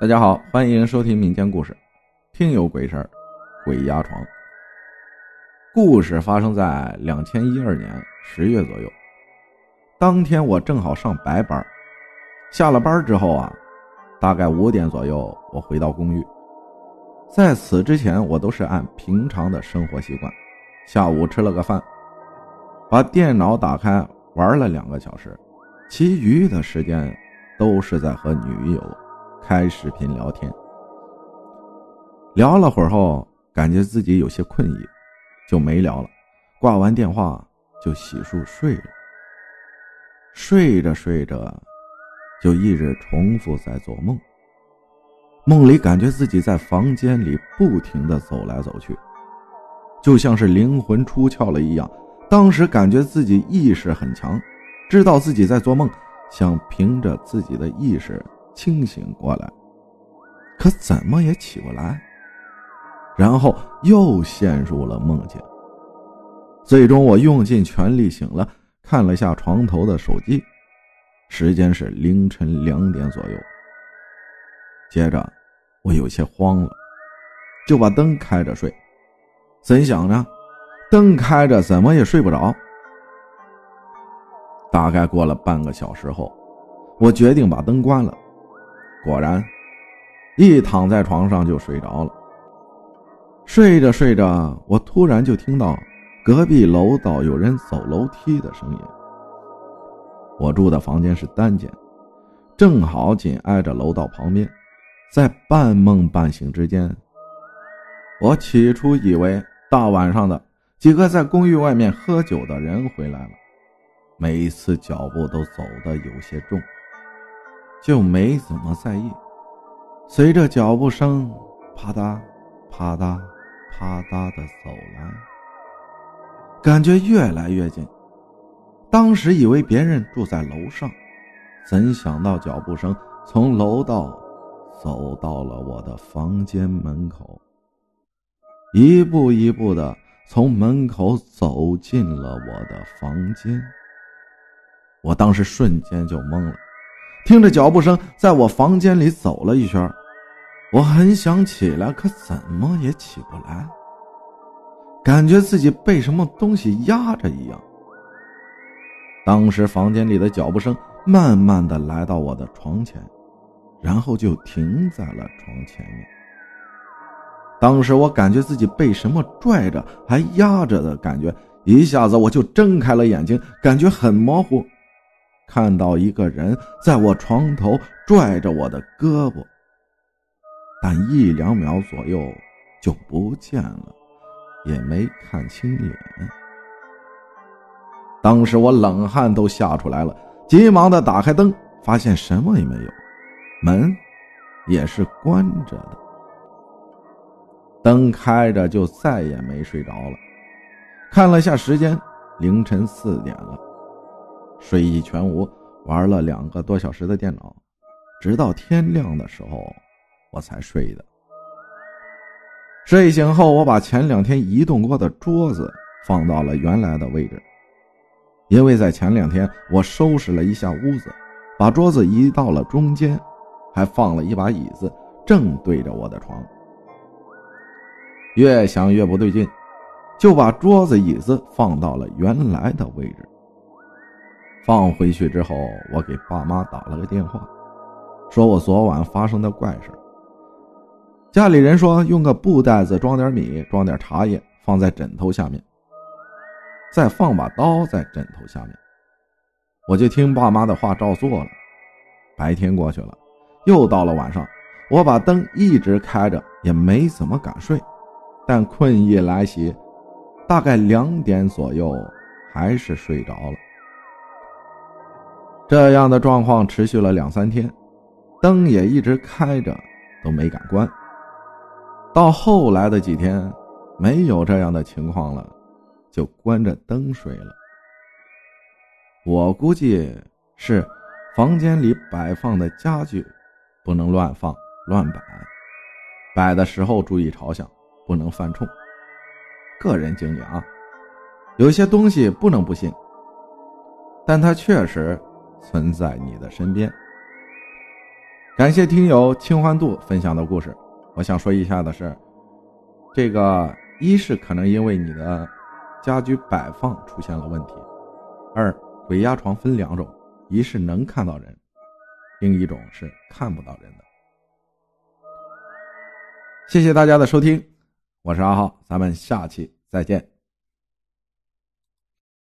大家好，欢迎收听民间故事，听有鬼事儿，鬼压床。故事发生在两千一二年十月左右。当天我正好上白班，下了班之后啊，大概五点左右，我回到公寓。在此之前，我都是按平常的生活习惯，下午吃了个饭，把电脑打开玩了两个小时，其余的时间都是在和女友。开视频聊天，聊了会儿后，感觉自己有些困意，就没聊了。挂完电话就洗漱睡了。睡着睡着，就一直重复在做梦。梦里感觉自己在房间里不停的走来走去，就像是灵魂出窍了一样。当时感觉自己意识很强，知道自己在做梦，想凭着自己的意识。清醒过来，可怎么也起不来，然后又陷入了梦境。最终，我用尽全力醒了，看了下床头的手机，时间是凌晨两点左右。接着，我有些慌了，就把灯开着睡。怎想呢，灯开着怎么也睡不着。大概过了半个小时后，我决定把灯关了。果然，一躺在床上就睡着了。睡着睡着，我突然就听到隔壁楼道有人走楼梯的声音。我住的房间是单间，正好紧挨着楼道旁边。在半梦半醒之间，我起初以为大晚上的几个在公寓外面喝酒的人回来了，每一次脚步都走得有些重。就没怎么在意。随着脚步声啪嗒、啪嗒、啪嗒的走来，感觉越来越近。当时以为别人住在楼上，怎想到脚步声从楼道走到了我的房间门口，一步一步的从门口走进了我的房间。我当时瞬间就懵了。听着脚步声，在我房间里走了一圈，我很想起来，可怎么也起不来，感觉自己被什么东西压着一样。当时房间里的脚步声慢慢的来到我的床前，然后就停在了床前面。当时我感觉自己被什么拽着，还压着的感觉，一下子我就睁开了眼睛，感觉很模糊。看到一个人在我床头拽着我的胳膊，但一两秒左右就不见了，也没看清脸。当时我冷汗都吓出来了，急忙的打开灯，发现什么也没有，门也是关着的。灯开着，就再也没睡着了。看了下时间，凌晨四点了。睡意全无，玩了两个多小时的电脑，直到天亮的时候，我才睡的。睡醒后，我把前两天移动过的桌子放到了原来的位置，因为在前两天我收拾了一下屋子，把桌子移到了中间，还放了一把椅子，正对着我的床。越想越不对劲，就把桌子椅子放到了原来的位置。放回去之后，我给爸妈打了个电话，说我昨晚发生的怪事。家里人说用个布袋子装点米，装点茶叶，放在枕头下面，再放把刀在枕头下面。我就听爸妈的话照做了。白天过去了，又到了晚上，我把灯一直开着，也没怎么敢睡，但困意来袭，大概两点左右，还是睡着了。这样的状况持续了两三天，灯也一直开着，都没敢关。到后来的几天，没有这样的情况了，就关着灯睡了。我估计是房间里摆放的家具不能乱放乱摆，摆的时候注意朝向，不能犯冲。个人经历啊，有些东西不能不信，但它确实。存在你的身边。感谢听友清欢度分享的故事。我想说一下的是，这个一是可能因为你的家居摆放出现了问题，二鬼压床分两种，一是能看到人，另一种是看不到人的。谢谢大家的收听，我是阿浩，咱们下期再见。